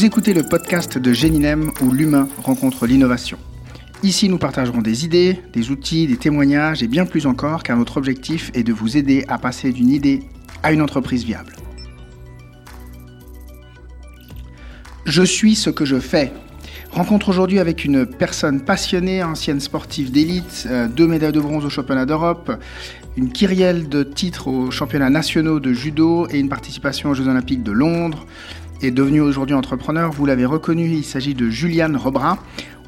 Vous écoutez le podcast de Géninem où l'humain rencontre l'innovation. Ici, nous partagerons des idées, des outils, des témoignages et bien plus encore car notre objectif est de vous aider à passer d'une idée à une entreprise viable. Je suis ce que je fais. Rencontre aujourd'hui avec une personne passionnée, ancienne sportive d'élite, euh, deux médailles de bronze au championnat d'Europe, une kyrielle de titres aux championnats nationaux de judo et une participation aux Jeux olympiques de Londres, est devenu aujourd'hui entrepreneur. Vous l'avez reconnu, il s'agit de Juliane Robra.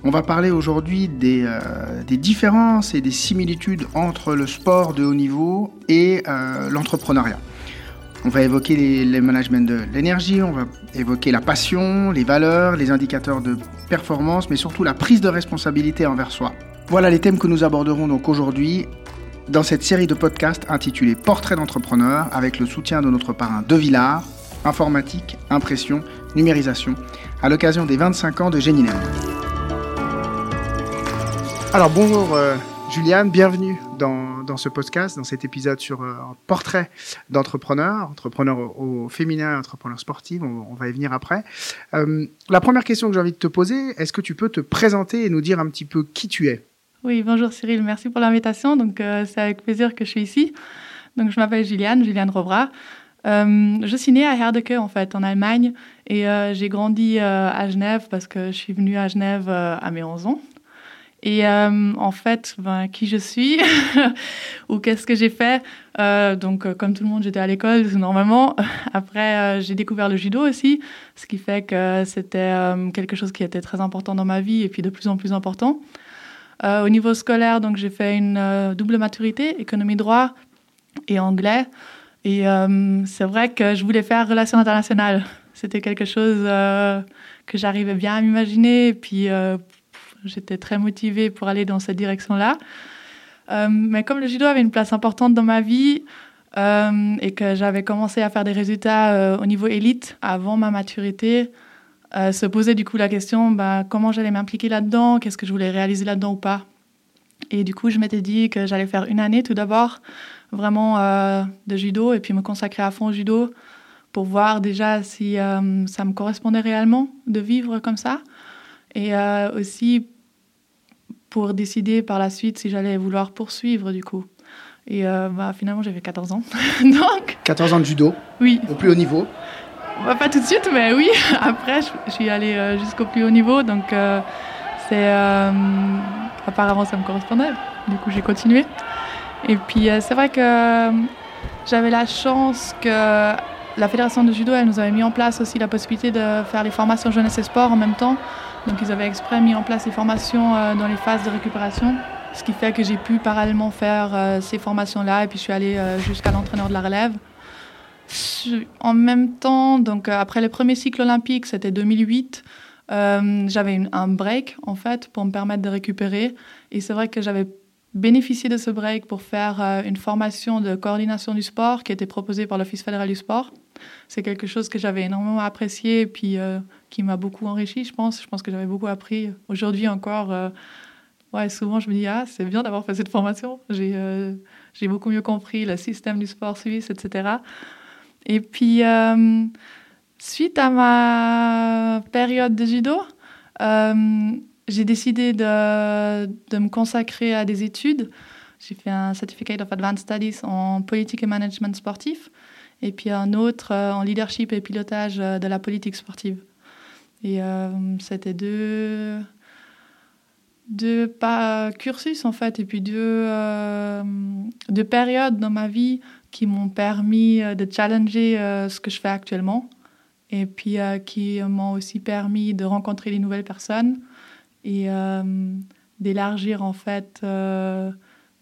On va parler aujourd'hui des, euh, des, différences et des similitudes entre le sport de haut niveau et euh, l'entrepreneuriat. On va évoquer les, les management de l'énergie, on va évoquer la passion, les valeurs, les indicateurs de performance, mais surtout la prise de responsabilité envers soi. Voilà les thèmes que nous aborderons donc aujourd'hui dans cette série de podcasts intitulée Portrait d'entrepreneur avec le soutien de notre parrain De Villard, informatique, impression, numérisation, à l'occasion des 25 ans de Géninem. Alors bonjour euh, Juliane, bienvenue dans, dans, ce podcast, dans cet épisode sur euh, un portrait d'entrepreneur, entrepreneur au, au, féminin, entrepreneur sportif, on, on, va y venir après. Euh, la première question que j'ai envie de te poser, est-ce que tu peux te présenter et nous dire un petit peu qui tu es? Oui, bonjour Cyril, merci pour l'invitation, donc euh, c'est avec plaisir que je suis ici. Donc je m'appelle Juliane, Juliane Robra. Euh, je suis née à Herdecke, en fait, en Allemagne, et euh, j'ai grandi euh, à Genève parce que je suis venue à Genève à mes 11 ans. Et en fait, ben, qui je suis ou qu'est-ce que j'ai fait Donc, comme tout le monde, j'étais à l'école normalement. Après, j'ai découvert le judo aussi, ce qui fait que c'était quelque chose qui était très important dans ma vie et puis de plus en plus important. au niveau scolaire, donc j'ai fait une double maturité, économie droit et anglais. Et euh, c'est vrai que je voulais faire relations internationales. C'était quelque chose euh, que j'arrivais bien à m'imaginer. Puis, euh, j'étais très motivée pour aller dans cette direction-là. Mais comme le judo avait une place importante dans ma vie et que j'avais commencé à faire des résultats au niveau élite avant ma maturité, se posait du coup la question bah, comment j'allais m'impliquer là-dedans, qu'est-ce que je voulais réaliser là-dedans ou pas? Et du coup, je m'étais dit que j'allais faire une année tout d'abord vraiment euh, de judo et puis me consacrer à fond au judo pour voir déjà si euh, ça me correspondait réellement de vivre comme ça et euh, aussi pour décider par la suite si j'allais vouloir poursuivre du coup. Et bah, finalement, j'avais 14 ans. Donc 14 ans de judo? Oui. Au plus haut niveau? Bah, Pas tout de suite, mais oui. Après, je, suis allée jusqu'au plus haut niveau. Donc c'est apparemment ça me correspondait. Du coup, j'ai continué. Et puis, euh, c'est vrai que euh, j'avais la chance que la Fédération de judo, elle nous avait mis en place aussi la possibilité de faire les formations jeunesse et sport en même temps. Donc, ils avaient exprès mis en place les formations euh, dans les phases de récupération, ce qui fait que j'ai pu parallèlement faire ces formations-là et puis je suis allée jusqu'à l'entraîneur de la relève. En même temps, donc après le premier cycle olympique, c'était 2008, euh, j'avais un break en fait pour me permettre de récupérer. Et c'est vrai que j'avais bénéficié de ce break pour faire euh, une formation de coordination du sport qui était proposée par l'Office fédéral du sport. C'est quelque chose que j'avais énormément apprécié et puis euh, qui m'a beaucoup enrichi, je pense. Je pense que j'avais beaucoup appris. Aujourd'hui encore, ouais, souvent je me dis, ah, c'est bien d'avoir fait cette formation. J'ai euh, beaucoup mieux compris le système du sport suisse, etc. Et puis, suite à ma période de judo, euh, j'ai décidé de, me consacrer à des études. J'ai fait un Certificate of Advanced Studies en politique et management sportif, et puis un autre euh, en leadership et pilotage euh, de la politique sportive. Et c'était deux, deux pas, cursus, en fait, et puis deux, deux périodes dans ma vie qui m'ont permis de challenger ce que je fais actuellement, et puis euh, qui m'ont aussi permis de rencontrer des nouvelles personnes et euh, d'élargir en fait euh,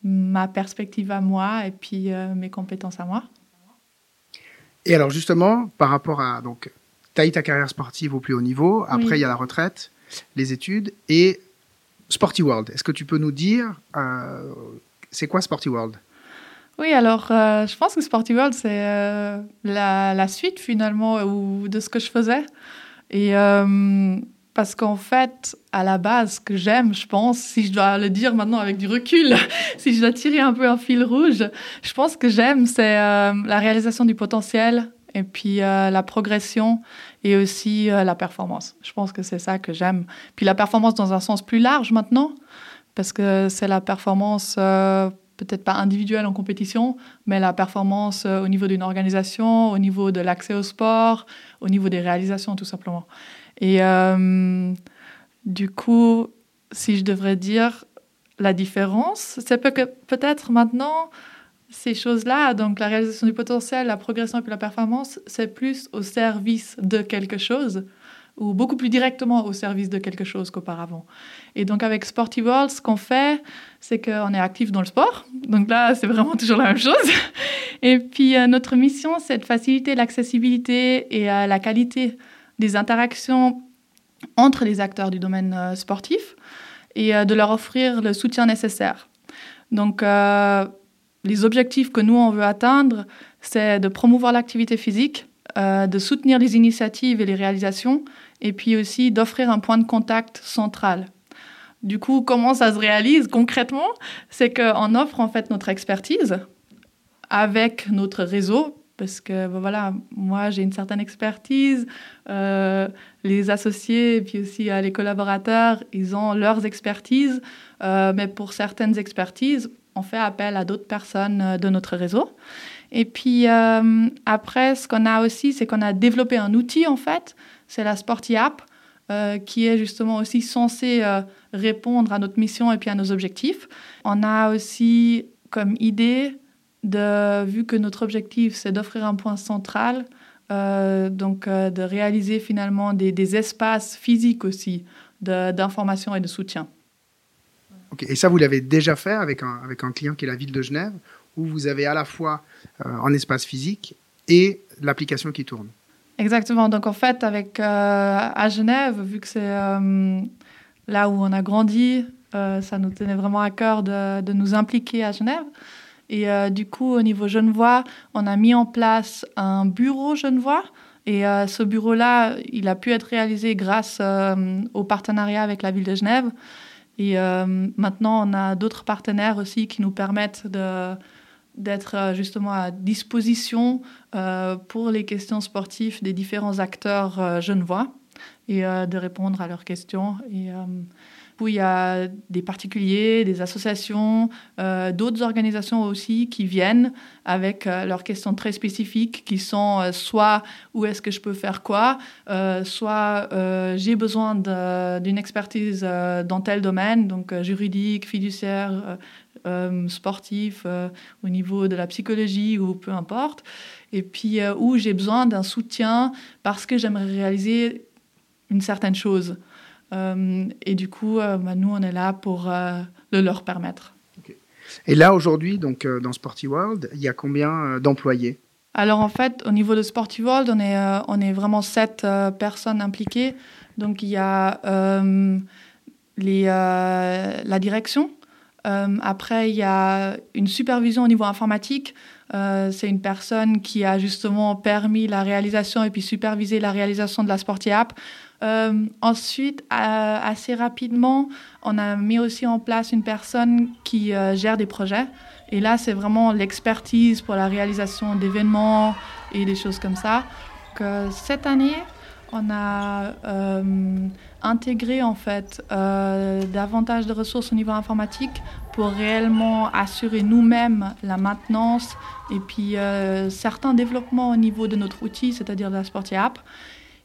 ma perspective à moi et puis mes compétences à moi. Et alors justement, par rapport à donc tu as eu ta carrière sportive au plus haut niveau, après oui. il y a la retraite, les études et Sporty World. Est-ce que tu peux nous dire c'est quoi Sporty World? Oui, alors euh, je pense que Sporty World, c'est euh, la, la, suite finalement ou, de ce que je faisais. Et euh, parce qu'en fait, à la base, ce que j'aime, je pense, si je dois le dire maintenant avec du recul, si je dois tirer un peu un fil rouge, je pense que j'aime, c'est la réalisation du potentiel et puis la progression et aussi la performance. Je pense que c'est ça que j'aime. Puis la performance dans un sens plus large maintenant, parce que c'est la performance peut-être pas individuelle en compétition, mais la performance au niveau d'une organisation, au niveau de l'accès au sport, au niveau des réalisations tout simplement. Et du coup, si je devrais dire la différence, c'est peut-être maintenant, ces choses-là, donc la réalisation du potentiel, la progression et puis la performance, c'est plus au service de quelque chose ou beaucoup plus directement au service de quelque chose qu'auparavant. Et donc avec Sporty World, ce qu'on fait, c'est qu'on est actif dans le sport. Donc là, c'est vraiment toujours la même chose. Et puis euh, notre mission, c'est de faciliter l'accessibilité et euh, la qualité des interactions entre les acteurs du domaine euh, sportif et de leur offrir le soutien nécessaire. Donc, les objectifs que nous, on veut atteindre, c'est de promouvoir l'activité physique, de soutenir les initiatives et les réalisations, et puis aussi d'offrir un point de contact central. Du coup, comment ça se réalise concrètement? C'est qu'on offre en fait notre expertise avec notre réseau parce que ben voilà, moi j'ai une certaine expertise, euh, les associés et puis aussi euh, les collaborateurs, ils ont leurs expertises, euh, mais pour certaines expertises, on fait appel à d'autres personnes de notre réseau. Et puis après, ce qu'on a aussi, c'est qu'on a développé un outil en fait, c'est la Sporty App, qui est justement aussi censé répondre à notre mission et puis à nos objectifs. On a aussi comme idée de, vu que notre objectif, c'est d'offrir un point central, euh, donc euh, de réaliser finalement des, espaces physiques aussi d'information et de soutien. Et ça, vous l'avez déjà fait avec un, avec un client qui est la ville de Genève, où vous avez à la fois euh, un espace physique et l'application qui tourne? Exactement. Donc en fait, avec, à Genève, vu que c'est là où on a grandi, ça nous tenait vraiment à cœur de, de nous impliquer à Genève. Et euh, du coup, au niveau Genevois, on a mis en place un bureau Genevois. Et euh, ce bureau-là, il a pu être réalisé grâce euh, au partenariat avec la ville de Genève. Et maintenant, on a d'autres partenaires aussi qui nous permettent de, d'être justement à disposition pour les questions sportives des différents acteurs genevois et de répondre à leurs questions. Et où il y a des particuliers, des associations, euh, d'autres organisations aussi qui viennent avec euh, leurs questions très spécifiques qui sont euh, soit où est-ce que je peux faire quoi, soit j'ai besoin d'une expertise dans tel domaine, donc juridique, fiduciaire, sportif, au niveau de la psychologie ou peu importe, et puis où j'ai besoin d'un soutien parce que j'aimerais réaliser une certaine chose. Euh, et du coup, euh, bah, nous, on est là pour euh, le leur permettre. Et là, aujourd'hui, donc dans Sporty World, il y a combien d'employés? Alors, en fait, au niveau de Sporty World, on est, on est vraiment sept personnes impliquées. Donc, il y a les, la direction. Après, il y a une supervision au niveau informatique. c'est une personne qui a justement permis la réalisation et puis supervisé la réalisation de la Sporty App. Euh, ensuite, assez rapidement, on a mis aussi en place une personne qui euh, gère des projets. Et là, c'est vraiment l'expertise pour la réalisation d'événements et des choses comme ça. Cette année, on a euh, intégré en fait davantage de ressources au niveau informatique pour réellement assurer nous-mêmes la maintenance et puis certains développements au niveau de notre outil, c'est-à-dire la Sporty App.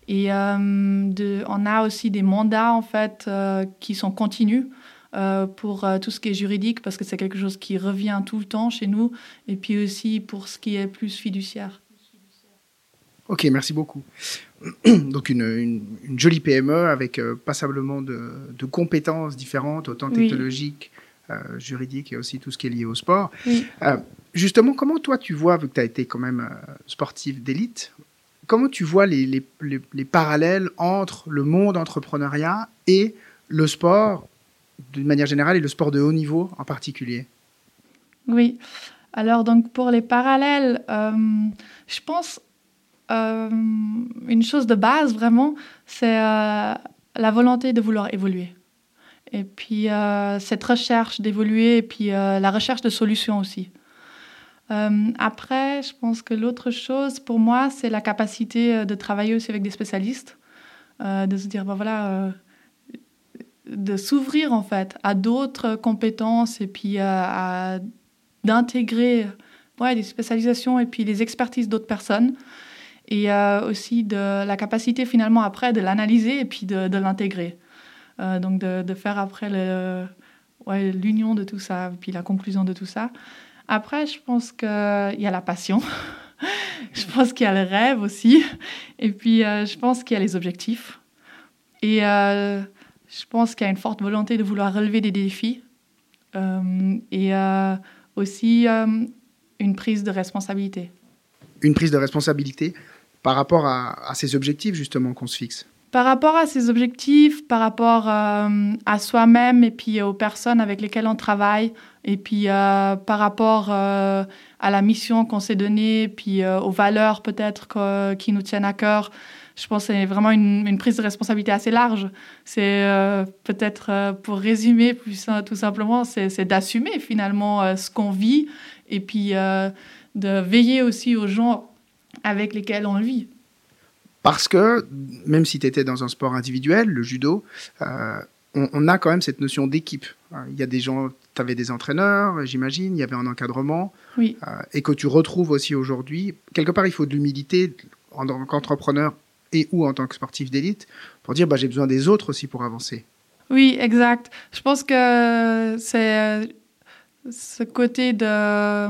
Et euh, de, on a aussi des mandats en fait euh, qui sont continus euh, pour tout ce qui est juridique parce que c'est quelque chose qui revient tout le temps chez nous et puis aussi pour ce qui est plus fiduciaire. Ok, merci beaucoup. Donc une, une, jolie PME avec passablement de, de, compétences différentes, autant technologiques, juridiques et aussi tout ce qui est lié au sport. justement, comment toi tu vois, vu que tu as été quand même sportif d'élite, comment tu vois les, les, les, parallèles entre le monde entrepreneuriat et le sport d'une manière générale et le sport de haut niveau en particulier? Oui. Alors donc pour les parallèles, euh, je pense euh, une chose de base vraiment, c'est euh, la volonté de vouloir évoluer. Et puis cette recherche d'évoluer et puis la recherche de solutions aussi. après, je pense que l'autre chose pour moi, c'est la capacité de travailler aussi avec des spécialistes, de se dire, ben voilà, de s'ouvrir en fait à d'autres compétences et puis d'intégrer des spécialisations et puis les expertises d'autres personnes et euh, aussi de la capacité finalement après de l'analyser et puis de, l'intégrer. Euh, donc de, faire après l'union de tout ça, puis la conclusion de tout ça. Après, je pense qu'il y a la passion. je pense qu'il y a le rêve aussi. Et puis, euh, je pense qu'il y a les objectifs. Et je pense qu'il y a une forte volonté de vouloir relever des défis euh, et euh, aussi euh, une prise de responsabilité. Une prise de responsabilité par rapport à, ces objectifs justement qu'on se fixe? Par rapport à ces objectifs, par rapport à soi-même et puis aux personnes avec lesquelles on travaille, et puis par rapport à la mission qu'on s'est donnée, puis aux valeurs peut-être qui nous tiennent à cœur je pense que c'est vraiment une, prise de responsabilité assez large. C'est euh, peut-être, euh, pour résumer plus, tout simplement, c'est d'assumer finalement euh, ce qu'on vit et puis de veiller aussi aux gens avec lesquels on vit. Parce que, même si tu étais dans un sport individuel, le judo, on, a quand même cette notion d'équipe. Il y a des gens, tu avais des entraîneurs, j'imagine, il y avait un encadrement. Oui. et que tu retrouves aussi aujourd'hui. Quelque part, il faut de l'humilité en tant qu'entrepreneur et ou en tant que sportif d'élite pour dire bah, j'ai besoin des autres aussi pour avancer. Oui, exact. Je pense que c'est euh, ce côté de,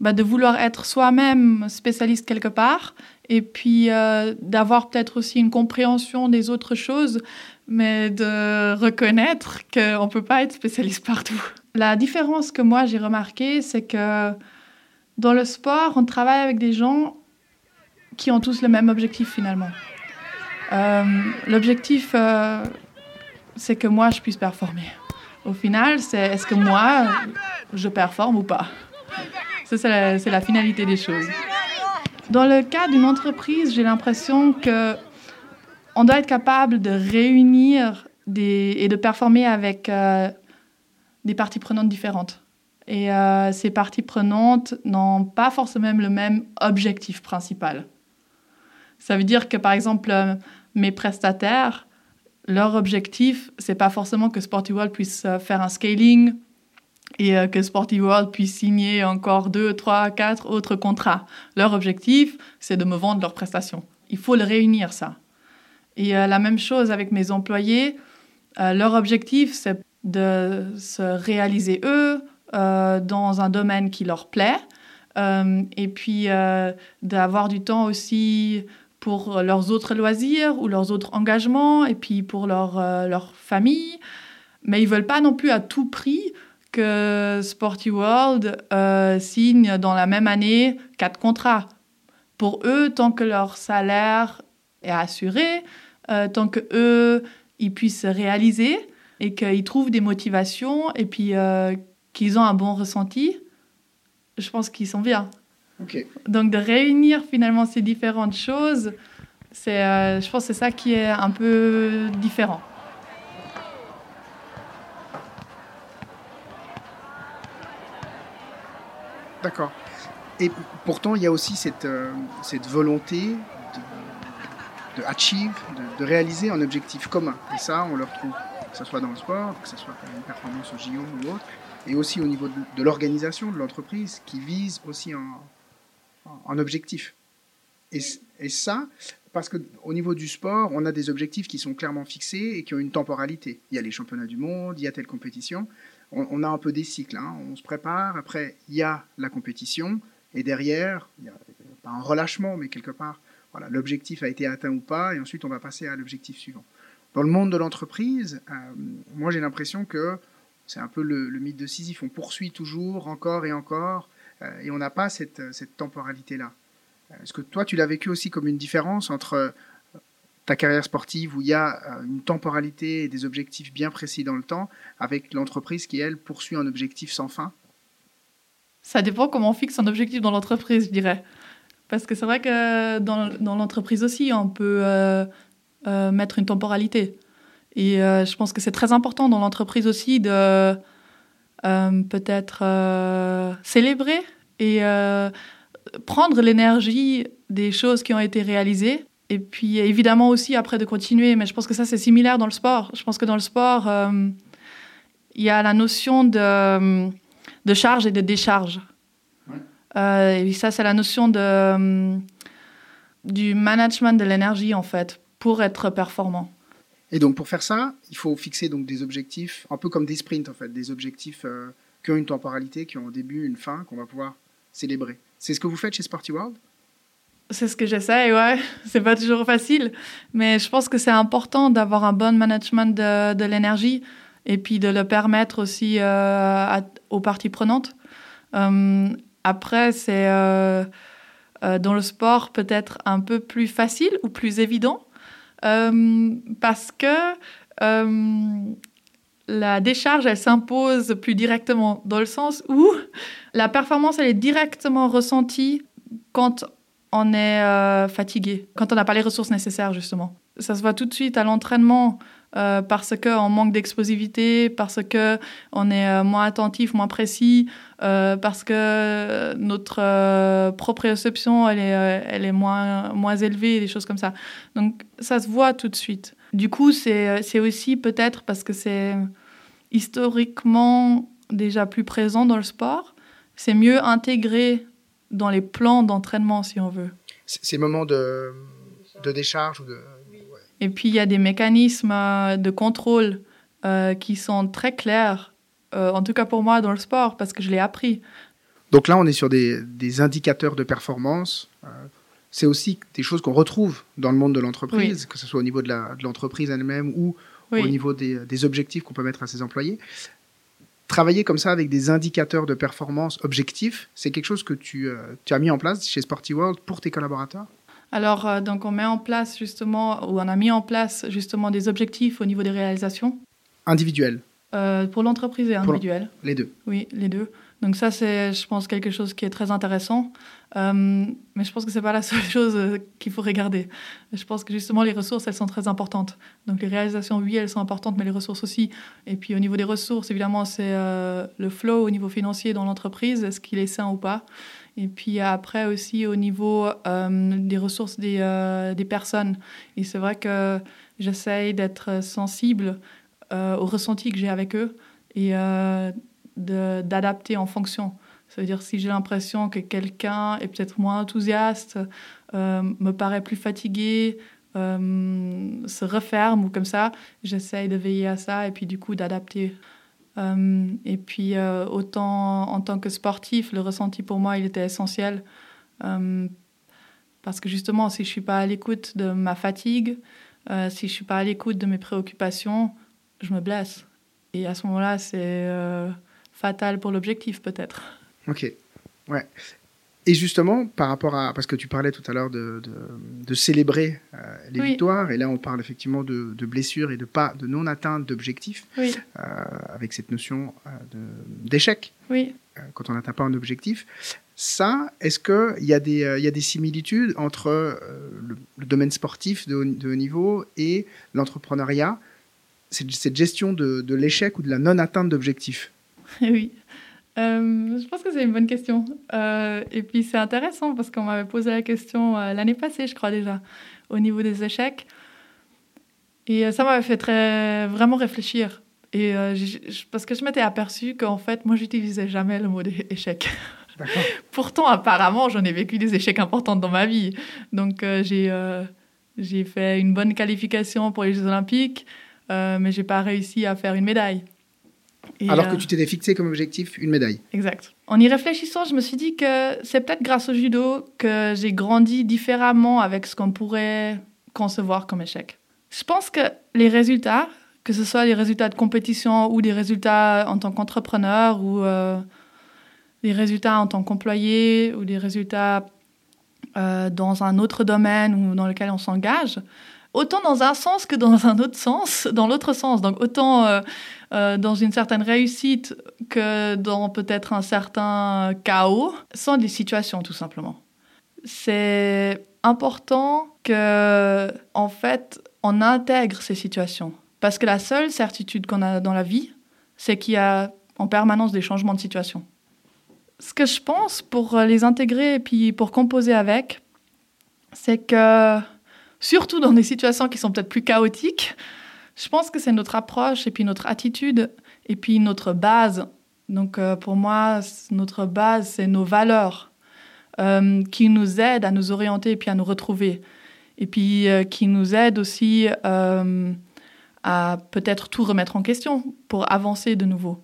bah, de vouloir être soi-même spécialiste quelque part et puis euh, d'avoir peut-être aussi une compréhension des autres choses, mais de reconnaître qu'on ne peut pas être spécialiste partout. La différence que moi j'ai remarqué, c'est que dans le sport, on travaille avec des gens qui ont tous le même objectif finalement. Euh, l'objectif, euh, c'est que moi, je puisse performer. Au final, c'est est-ce que moi, je performe ou pas? C'est la, finalité des choses. Dans le cas d'une entreprise, j'ai l'impression que on doit être capable de réunir et de performer avec euh, des parties prenantes différentes. Et ces parties prenantes n'ont pas forcément le même objectif principal. Ça veut dire que, par exemple, euh, mes prestataires, leur objectif, c'est pas forcément que Sporty World puisse euh, faire un scaling et euh, que Sporty World puisse signer encore deux, trois, quatre autres contrats. Leur objectif, c'est de me vendre leurs prestations. Il faut le réunir, ça. Et la même chose avec mes employés. leur objectif, c'est de se réaliser eux dans un domaine qui leur plaît. et puis d'avoir du temps aussi pour leurs autres loisirs ou leurs autres engagements et puis pour leur, euh, leur famille. Mais ils veulent pas non plus à tout prix que Sporty World euh, signe dans la même année quatre contrats. Pour eux, tant que leur salaire est assuré, euh, tant que eux, ils puissent se réaliser et qu'ils trouvent des motivations et puis qu'ils ont un bon ressenti, je pense qu'ils sont bien. Donc de réunir finalement ces différentes choses, c'est, euh, je pense que c'est ça qui est un peu différent. D'accord. Et pourtant, il y a aussi cette, euh, volonté de, de achieve, de, réaliser un objectif commun. Et ça, on le retrouve, que ce soit dans le sport, que ce soit une performance au JO ou autre, et aussi au niveau de, l'organisation de l'entreprise qui vise aussi un, objectif. Et, et ça, parce qu'au niveau du sport, on a des objectifs qui sont clairement fixés et qui ont une temporalité. Il y a les championnats du monde, il y a telle compétition. On, a un peu des cycles. Hein. On se prépare, après, il y a la compétition, et derrière, il y a pas un relâchement, mais quelque part, voilà, l'objectif a été atteint ou pas, et ensuite on va passer à l'objectif suivant. Dans le monde de l'entreprise, euh, moi j'ai l'impression que c'est un peu le, mythe de Sisyphe, on poursuit toujours, encore et encore, euh, et on n'a pas cette, temporalité-là. Est-ce que toi, tu l'as vécu aussi comme une différence entre ta carrière sportive où il y a une temporalité et des objectifs bien précis dans le temps, avec l'entreprise qui, elle, poursuit un objectif sans fin? Ça dépend comment on fixe un objectif dans l'entreprise, je dirais. Parce que c'est vrai que dans, l'entreprise aussi, on peut mettre une temporalité. Et je pense que c'est très important dans l'entreprise aussi de euh, peut-être euh, célébrer et prendre l'énergie des choses qui ont été réalisées. Et puis évidemment aussi après de continuer, mais je pense que ça c'est similaire dans le sport. Je pense que dans le sport, il y a la notion de, de charge et de décharge. et ça c'est la notion de, du management de l'énergie en fait pour être performant. Et donc pour faire ça, il faut fixer donc des objectifs, un peu comme des sprints en fait, des objectifs euh, qui ont une temporalité, qui ont un début, une fin, qu'on va pouvoir célébrer. C'est ce que vous faites chez Sporty World? C'est ce que j'essaie, ouais. C'est pas toujours facile, mais je pense que c'est important d'avoir un bon management de, de l'énergie et puis de le permettre aussi euh, aux parties prenantes. Euh, après, c'est dans le sport peut-être un peu plus facile ou plus évident euh, parce que euh, la décharge, elle s'impose plus directement, dans le sens où la performance, elle est directement ressentie quand on est euh, fatigué, quand on n'a pas les ressources nécessaires, justement. Ça se voit tout de suite à l'entraînement. Euh, parce qu'on manque d'explosivité, parce qu'on est euh, moins attentif, moins précis, parce que notre proprioception elle est, elle est moins, moins élevée, des choses comme ça. Donc ça se voit tout de suite. Du coup, c'est aussi peut-être parce que c'est historiquement déjà plus présent dans le sport, c'est mieux intégré dans les plans d'entraînement, si on veut. Ces moments de, de décharge ou de et puis, il y a des mécanismes euh, de contrôle euh, qui sont très clairs, euh, en tout cas pour moi dans le sport, parce que je l'ai appris. Donc là, on est sur des, des indicateurs de performance. c'est aussi des choses qu'on retrouve dans le monde de l'entreprise, que ce soit au niveau de l'entreprise elle-même ou au niveau des, des objectifs qu'on peut mettre à ses employés. Travailler comme ça avec des indicateurs de performance objectifs, c'est quelque chose que tu, tu as mis en place chez Sporty World pour tes collaborateurs? Alors, euh, donc on met en place justement, ou on a mis en place justement des objectifs au niveau des réalisations. Individuels euh, Pour l'entreprise et individuels. Les deux Oui, les deux. Donc ça, c'est, je pense, quelque chose qui est très intéressant. Euh, mais je pense que ce n'est pas la seule chose qu'il faut regarder. Je pense que justement, les ressources, elles sont très importantes. Donc les réalisations, oui, elles sont importantes, mais les ressources aussi. Et puis au niveau des ressources, évidemment, c'est le flow au niveau financier dans l'entreprise. Est-ce qu'il est sain ou pas? Et puis après aussi au niveau euh, des ressources des, euh, des, personnes. Et c'est vrai que j'essaye d'être sensible euh, au ressenti que j'ai avec eux et d'adapter en fonction. Ça veut dire si j'ai l'impression que quelqu'un est peut-être moins enthousiaste, me paraît plus fatigué, se referme ou comme ça, j'essaye de veiller à ça et puis du coup d'adapter. Euh, et puis, euh, autant en tant que sportif, le ressenti pour moi, il était essentiel. Euh, parce que justement, si je ne suis pas à l'écoute de ma fatigue, si je ne suis pas à l'écoute de mes préoccupations, je me blesse. Et à ce moment-là, c'est fatal pour l'objectif, peut-être. Ok. Ouais. Et justement, par rapport à. Parce que tu parlais tout à l'heure de, de, célébrer euh, les victoires, et là on parle effectivement de, de blessures et de, pas, de non-atteinte d'objectifs, oui. euh, avec cette notion euh, d'échec, oui. Quand on n'atteint pas un objectif. Ça, est-ce qu'il y, a des, y a des similitudes entre le, le, domaine sportif de haut, de haut niveau et l'entrepreneuriat, cette, cette gestion de, de l'échec ou de la non-atteinte d'objectifs? Oui. Euh, je pense que c'est une bonne question. Euh, et puis c'est intéressant parce qu'on m'avait posé la question euh, l'année passée, je crois déjà, au niveau des échecs. Et ça m'avait fait très, vraiment réfléchir. Et parce que je m'étais aperçue qu'en fait, moi, j'utilisais jamais le mot échec. Pourtant, apparemment, j'en ai vécu des échecs importants dans ma vie. Donc, j'ai j'ai fait une bonne qualification pour les Jeux Olympiques, mais j'ai pas réussi à faire une médaille. Alors que euh, tu t'étais fixé comme objectif une médaille. Exact. En y réfléchissant, je me suis dit que c'est peut-être grâce au judo que j'ai grandi différemment avec ce qu'on pourrait concevoir comme échec. Je pense que les résultats, que ce soit les résultats de compétition ou des résultats en tant qu'entrepreneur ou euh, des résultats en tant qu'employé ou des résultats euh, dans un autre domaine ou dans lequel on s'engage, autant dans un sens que dans un autre sens, dans l'autre sens. Donc autant euh, euh, dans une certaine réussite que dans peut-être un certain chaos, sont des situations tout simplement. C'est important que, en fait, on intègre ces situations. Parce que la seule certitude qu'on a dans la vie, c'est qu'il y a en permanence des changements de situation. ce que je pense pour les intégrer et puis pour composer avec, c'est que surtout dans des situations qui sont peut-être plus chaotiques, je pense que c'est notre approche et puis notre attitude et puis notre base. Donc euh, pour moi, notre base, c'est nos valeurs euh, qui nous aident à nous orienter et puis à nous retrouver. Et puis euh, qui nous aident aussi à peut-être tout remettre en question pour avancer de nouveau.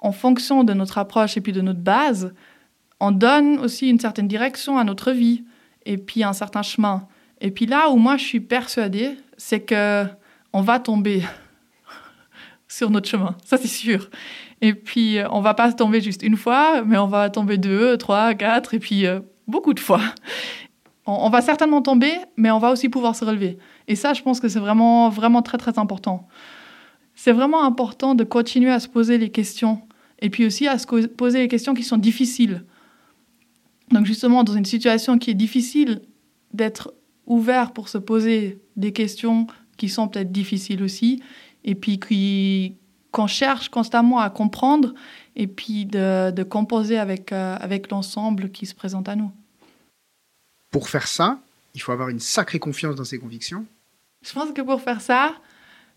En fonction de notre approche et puis de notre base, on donne aussi une certaine direction à notre vie et puis un certain chemin. Et puis là où moi je suis persuadée, c'est que on va tomber sur notre chemin, ça c'est sûr. Et puis on va pas tomber juste une fois, mais on va tomber deux, trois, quatre, et puis euh, beaucoup de fois. On, va certainement tomber, mais on va aussi pouvoir se relever. Et ça, je pense que c'est vraiment, vraiment très, très important. C'est vraiment important de continuer à se poser les questions, et puis aussi à se poser les questions qui sont difficiles. Donc justement, dans une situation qui est difficile, d'être ouvert pour se poser des questions qui sont peut-être difficiles aussi, et puis qu'on cherche constamment à comprendre, et puis de, composer avec, euh, avec l'ensemble qui se présente à nous. Pour faire ça, il faut avoir une sacrée confiance dans ses convictions. Je pense que pour faire ça,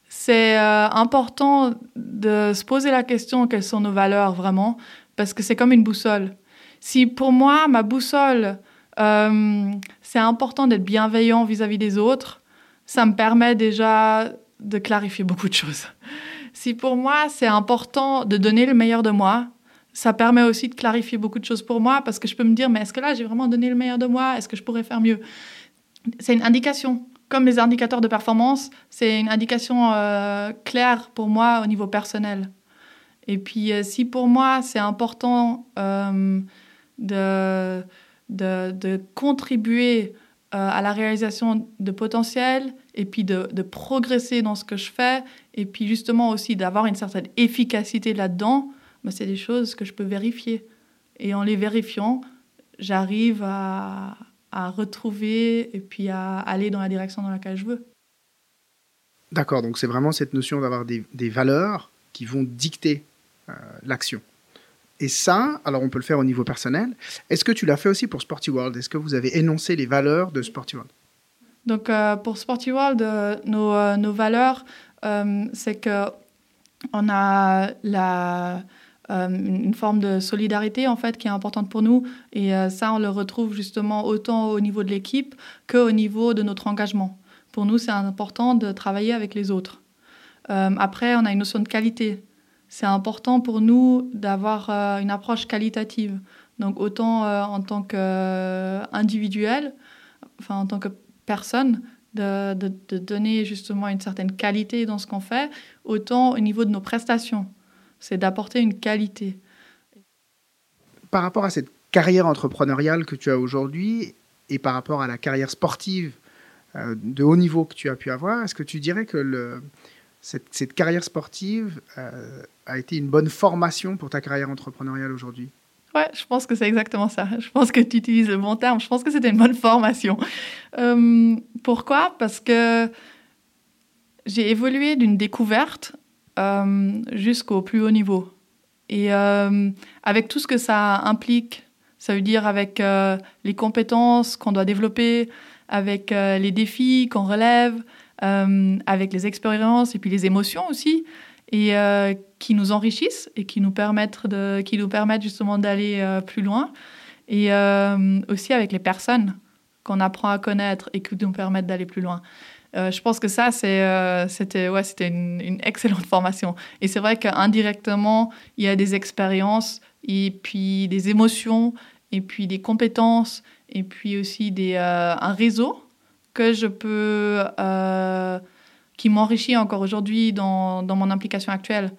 c'est euh, important de se poser la question quelles sont nos valeurs vraiment, parce que c'est comme une boussole. Si pour moi, ma boussole, euh, c'est important d'être bienveillant vis-à-vis des autres, ça me permet déjà de clarifier beaucoup de choses. Si pour moi, c'est important de donner le meilleur de moi, ça permet aussi de clarifier beaucoup de choses pour moi parce que je peux me dire, mais est-ce que là, j'ai vraiment donné le meilleur de moi? Est-ce que je pourrais faire mieux? C'est une indication. Comme les indicateurs de performance, c'est une indication euh, claire pour moi au niveau personnel. Et puis, euh, si pour moi, c'est important de, de, contribuer euh, à la réalisation de potentiel et puis de, progresser dans ce que je fais et puis justement aussi d'avoir une certaine efficacité là-dedans, ben c'est des choses que je peux vérifier. Et en les vérifiant, j'arrive à, retrouver et puis à aller dans la direction dans laquelle je veux. D'accord, donc c'est vraiment cette notion d'avoir des, des, valeurs qui vont dicter euh, l'action. Et ça, alors on peut le faire au niveau personnel. Est-ce que tu l'as fait aussi pour Sporty World? Est-ce que vous avez énoncé les valeurs de Sporty World? Donc euh, pour Sporty World, euh, nos, euh, nos, valeurs, c'est que on a une forme de solidarité en fait qui est importante pour nous. Et ça, on le retrouve justement autant au niveau de l'équipe qu'au niveau de notre engagement. Pour nous, c'est important de travailler avec les autres. après, on a une notion de qualité c'est important pour nous d'avoir euh, une approche qualitative. Donc autant euh, en tant qu'individuel, enfin en tant que personne, de, donner justement une certaine qualité dans ce qu'on fait, autant au niveau de nos prestations. C'est d'apporter une qualité. Par rapport à cette carrière entrepreneuriale que tu as aujourd'hui et par rapport à la carrière sportive euh, de haut niveau que tu as pu avoir, est-ce que tu dirais que le, cette, carrière sportive euh, a été une bonne formation pour ta carrière entrepreneuriale aujourd'hui? Ouais, je pense que c'est exactement ça. Je pense que tu utilises le bon terme. Je pense que c'était une bonne formation. Euh, pourquoi? Parce que j'ai évolué d'une découverte euh, jusqu'au plus haut niveau. Et avec tout ce que ça implique, ça veut dire avec les compétences qu'on doit développer, avec les défis qu'on relève, avec les expériences et puis les émotions aussi, et euh, qui nous enrichissent et qui nous permettent, de, qui nous permettent justement d'aller euh, plus loin. Et aussi avec les personnes qu'on apprend à connaître et qui nous permettent d'aller plus loin. je pense que ça, c'était ouais, c'était une, une, excellente formation. Et c'est vrai qu'indirectement, il y a des expériences et puis des émotions et puis des compétences et puis aussi des, un réseau que je peux, euh, qui m'enrichit encore aujourd'hui dans, mon implication actuelle,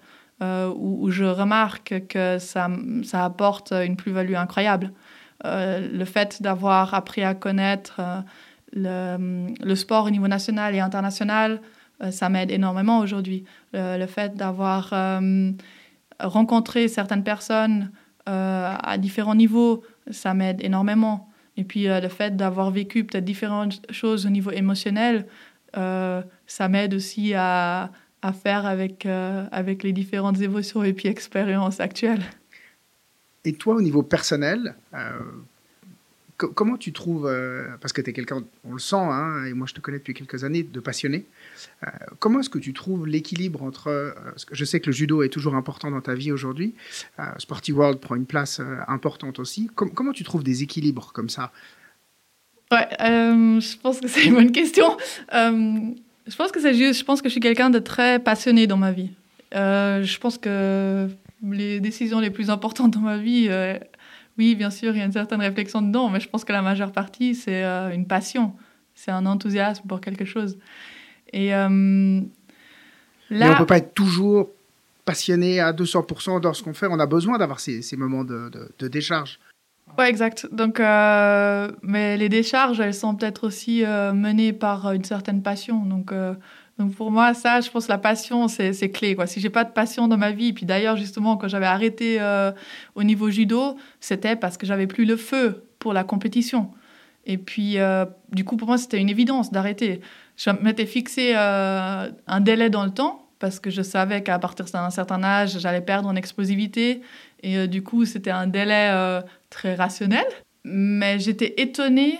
euh, où, je remarque que ça, ça apporte une plus-value incroyable. Euh, le fait d'avoir appris à connaître le, sport au niveau national et international, ça m'aide énormément aujourd'hui. le fait d'avoir rencontré certaines personnes à différents niveaux, ça m'aide énormément. Et puis euh, le fait d'avoir vécu peut-être différentes choses au niveau émotionnel, euh, ça m'aide aussi à, faire avec, euh, avec les différentes émotions et puis expériences actuelles. Et toi, au niveau personnel, comment tu trouves, parce que tu es quelqu'un, on le sent, hein, et moi je te connais depuis quelques années, de passionné, comment est-ce que tu trouves l'équilibre entre, euh, je sais que le judo est toujours important dans ta vie aujourd'hui, Sporty World prend une place importante aussi, comment tu trouves des équilibres comme ça? Ouais, je pense que c'est une bonne question. je pense que c'est je suis quelqu'un de très passionné dans ma vie. je pense que les décisions les plus importantes dans ma vie oui, bien sûr, il y a une certaine réflexion dedans, mais je pense que la majeure partie, c'est euh, une passion, c'est un enthousiasme pour quelque chose. Et là... Euh, mais on ne peut pas être toujours passionné à 200% dans ce qu'on fait, on a besoin d'avoir ces, moments de, décharge. Oui, exact. Donc, euh, mais les décharges, elles sont peut-être aussi menées par une certaine passion. Donc, donc pour moi, ça, je pense la passion, c'est clé. Quoi. Si j'ai pas de passion dans ma vie, puis d'ailleurs, justement, quand j'avais arrêté euh, au niveau judo, c'était parce que j'avais plus le feu pour la compétition. Et puis, euh, du coup, pour moi, c'était une évidence d'arrêter. Je m'étais fixé euh, un délai dans le temps parce que je savais qu'à partir d'un certain âge, j'allais perdre en explosivité. Et du coup, c'était un délai très rationnel. Mais j'étais étonnée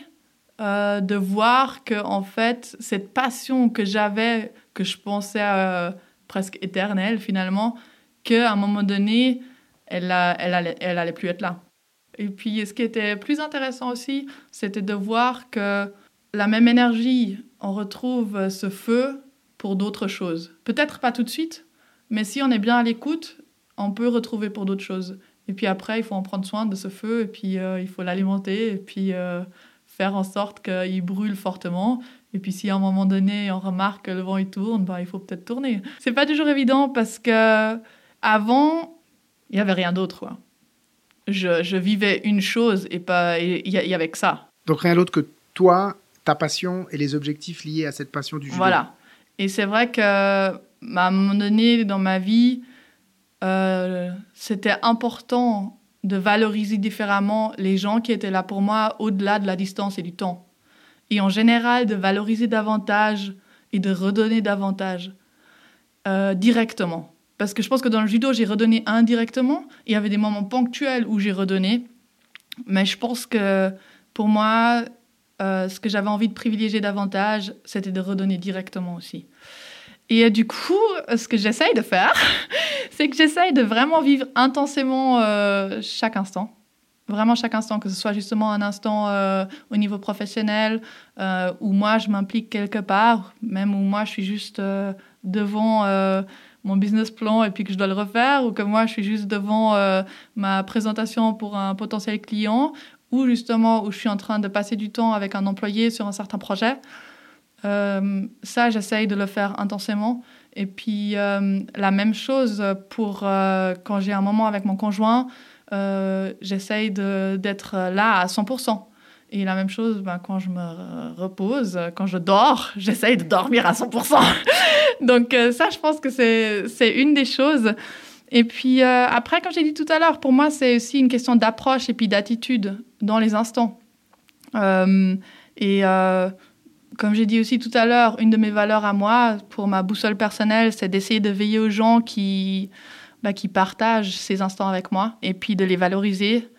euh, de voir que en fait cette passion que j'avais que je pensais euh, presque éternelle finalement qu'à un moment donné elle elle allait, elle allait plus être là et puis ce qui était plus intéressant aussi c'était de voir que la même énergie on retrouve ce feu pour d'autres choses peut-être pas tout de suite mais si on est bien à l'écoute on peut retrouver pour d'autres choses et puis après il faut en prendre soin de ce feu et puis euh, il faut l'alimenter et puis faire en sorte qu'il brûle fortement. Et puis si à un moment donné on remarque que le vent il tourne, bah, il faut peut-être tourner. C'est pas toujours évident parce que avant il y avait rien d'autre. Je, je, vivais une chose et pas il y, avait que ça. Donc rien d'autre que toi, ta passion et les objectifs liés à cette passion du judo. Voilà. Et c'est vrai que à un moment donné dans ma vie, euh, c'était important de valoriser différemment les gens qui étaient là pour moi au-delà de la distance et du temps. Et en général, de valoriser davantage et de redonner davantage euh, directement. Parce que je pense que dans le judo, j'ai redonné indirectement. Il y avait des moments ponctuels où j'ai redonné. Mais je pense que pour moi, euh, ce que j'avais envie de privilégier davantage, c'était de redonner directement aussi. Et euh, du coup, ce que j'essaye de faire, c'est que j'essaye de vraiment vivre intensément euh, chaque instant. Vraiment chaque instant, que ce soit justement un instant au niveau professionnel, où moi je m'implique quelque part, même où moi je suis juste devant mon business plan et puis que je dois le refaire, ou que moi je suis juste devant ma présentation pour un potentiel client, ou justement où je suis en train de passer du temps avec un employé sur un certain projet. Euh, ça, j'essaye de le faire intensément. Et puis, euh, la même chose pour euh, quand j'ai un moment avec mon conjoint, j'essaye d'être là à 100%. Et la même chose, ben, quand je me repose, quand je dors, j'essaye de dormir à 100%. Donc ça, je pense que c'est une des choses. Et puis après, comme j'ai dit tout à l'heure, pour moi, c'est aussi une question d'approche et puis d'attitude dans les instants. et comme j'ai dit aussi tout à l'heure, une de mes valeurs à moi, pour ma boussole personnelle, c'est d'essayer de veiller aux gens qui, bah, qui partagent ces instants avec moi et puis de les valoriser.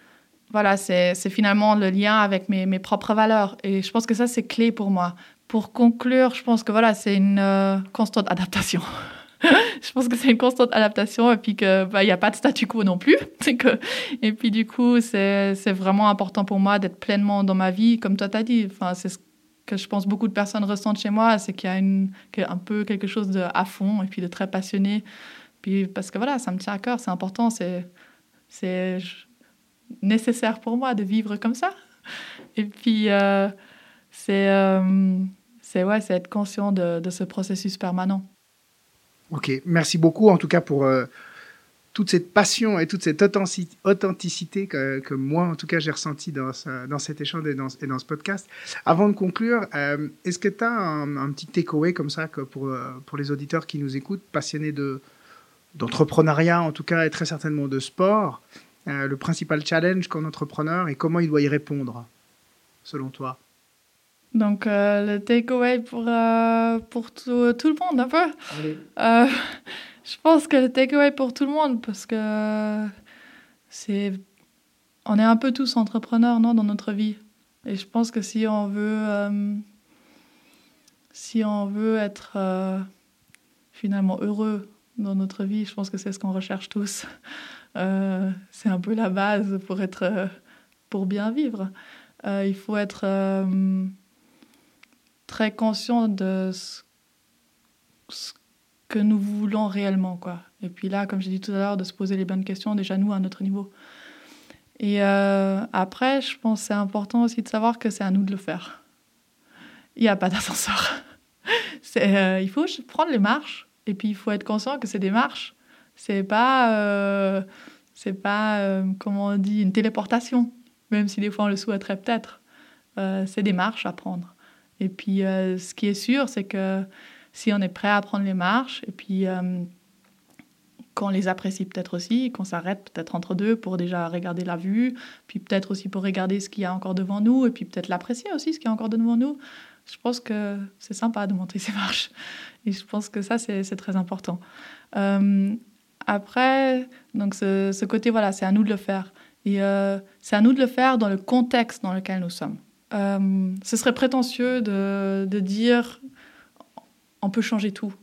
Voilà, c'est finalement le lien avec mes, mes, propres valeurs. Et je pense que ça, c'est clé pour moi. Pour conclure, je pense que voilà, c'est une euh, constante adaptation. je pense que c'est une constante adaptation et puis qu'il bah, n'y a pas de statu quo non plus. Que, et puis du coup, c'est vraiment important pour moi d'être pleinement dans ma vie, comme toi t'as dit. Enfin, c'est ce que je pense beaucoup de personnes ressentent chez moi, c'est qu'il y a une, un peu quelque chose de à fond et puis de très passionné. Puis parce que voilà, ça me tient à cœur, c'est important, c'est, nécessaire pour moi de vivre comme ça. Et puis euh, c'est, euh, être conscient de, ce processus permanent. Ok, merci beaucoup en tout cas pour euh, toute cette passion et toute cette authenticité que, moi, en tout cas, j'ai ressenti dans, dans cet échange et dans, ce podcast. Avant de conclure, euh, est-ce que tu as un, petit takeaway comme ça pour, euh, pour les auditeurs qui nous écoutent, passionnés de, d'entrepreneuriat, en tout cas, et très certainement de sport, le principal challenge qu'un entrepreneur et comment il doit y répondre, selon toi? Donc, le takeaway pour, pour tout, tout, le monde, un peu. Je pense que le takeaway pour tout le monde, parce que c'est on est un peu tous entrepreneurs, non, dans notre vie. Et je pense que si on veut, euh, si on veut être euh, finalement heureux dans notre vie, je pense que c'est ce qu'on recherche tous. Euh, c'est un peu la base pour être, pour bien vivre. il faut être très conscient de ce, que nous voulons réellement, quoi. Et puis là, comme j'ai dit tout à l'heure, de se poser les bonnes questions déjà nous à notre niveau. Et euh, après, je pense que c'est important aussi de savoir que c'est à nous de le faire. Il n'y a pas d'ascenseur. Euh, il faut prendre les marches et puis il faut être conscient que c'est des marches. C'est pas, euh, c'est pas euh, comment on dit, une téléportation, même si des fois on le souhaiterait peut-être. c'est des marches à prendre. Et puis ce qui est sûr, c'est que si on est prêt à prendre les marches et puis qu'on les apprécie peut-être aussi, qu'on s'arrête peut-être entre deux pour déjà regarder la vue, puis peut-être aussi pour regarder ce qu'il y a encore devant nous, et puis peut-être l'apprécier aussi, ce qu'il y a encore devant nous. Je pense que c'est sympa de monter ces marches. Et je pense que ça, c'est très important. Euh, après, donc ce, côté, voilà, c'est à nous de le faire. Et euh, c'est à nous de le faire dans le contexte dans lequel nous sommes. Euh, ce serait prétentieux de, dire on peut changer tout.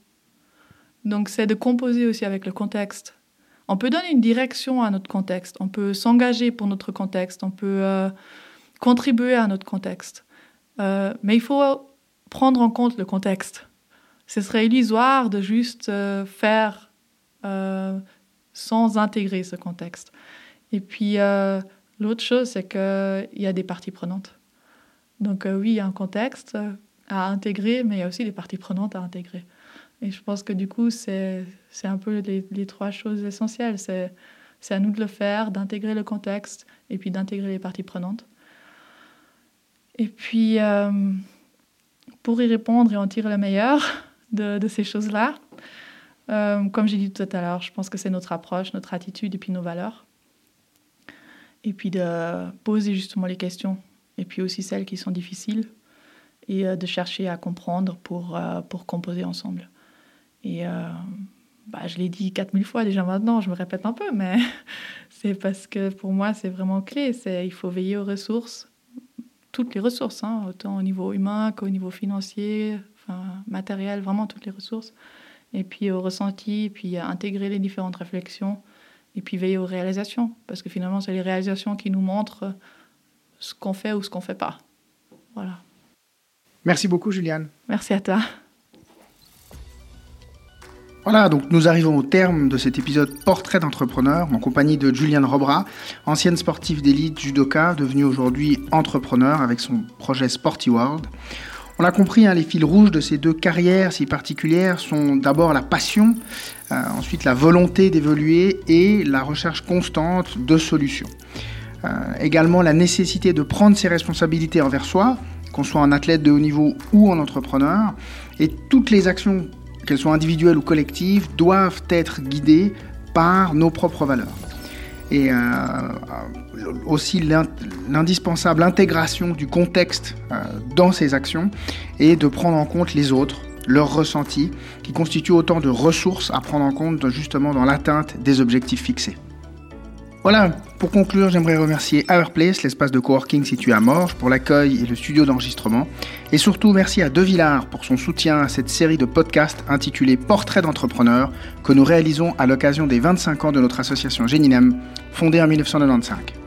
Donc c'est de composer aussi avec le contexte. On peut donner une direction à notre contexte, on peut s'engager pour notre contexte, on peut euh, contribuer à notre contexte. Euh, mais il faut prendre en compte le contexte. Ce serait illusoire de juste faire sans intégrer ce contexte. Et puis l'autre chose, c'est qu'il y a des parties prenantes. Donc oui, il y a un contexte à intégrer, mais il y a aussi des parties prenantes à intégrer. Et je pense que du coup, c'est un peu les, trois choses essentielles. C'est à nous de le faire, d'intégrer le contexte et puis d'intégrer les parties prenantes. Et puis, euh, pour y répondre et en tirer le meilleur de, ces choses-là, euh, comme j'ai dit tout à l'heure, je pense que c'est notre approche, notre attitude et puis nos valeurs. Et puis de poser justement les questions et puis aussi celles qui sont difficiles et euh, de chercher à comprendre pour, pour composer ensemble. Et euh, bah, je l'ai dit 4000 fois déjà maintenant, je me répète un peu, mais c'est parce que pour moi, c'est vraiment clé. Il faut veiller aux ressources, toutes les ressources, hein, autant au niveau humain qu'au niveau financier, enfin, matériel, vraiment toutes les ressources. Et puis au ressenti, puis intégrer les différentes réflexions, et puis veiller aux réalisations, parce que finalement, c'est les réalisations qui nous montrent ce qu'on fait ou ce qu'on ne fait pas. Voilà. Merci beaucoup, Juliane. Merci à toi. Voilà, donc nous arrivons au terme de cet épisode Portrait d'entrepreneur en compagnie de Juliane Robra, ancienne sportive d'élite judoka, devenue aujourd'hui entrepreneur avec son projet Sporty World. On a compris, hein, les fils rouges de ces deux carrières si particulières sont d'abord la passion, euh, ensuite la volonté d'évoluer et la recherche constante de solutions. Euh, également la nécessité de prendre ses responsabilités envers soi, qu'on soit un athlète de haut niveau ou un entrepreneur, et toutes les actions qu'elles soient individuelles ou collectives, doivent être guidées par nos propres valeurs. Et euh, aussi l'indispensable intégration du contexte euh, dans ces actions et de prendre en compte les autres, leurs ressentis, qui constituent autant de ressources à prendre en compte justement dans l'atteinte des objectifs fixés. Voilà, pour conclure, j'aimerais remercier Hourplace, l'espace de coworking situé à Morges, pour l'accueil et le studio d'enregistrement. Et surtout, merci à De Villard pour son soutien à cette série de podcasts intitulée Portrait d'entrepreneur que nous réalisons à l'occasion des 25 ans de notre association Géninem, fondée en 1995.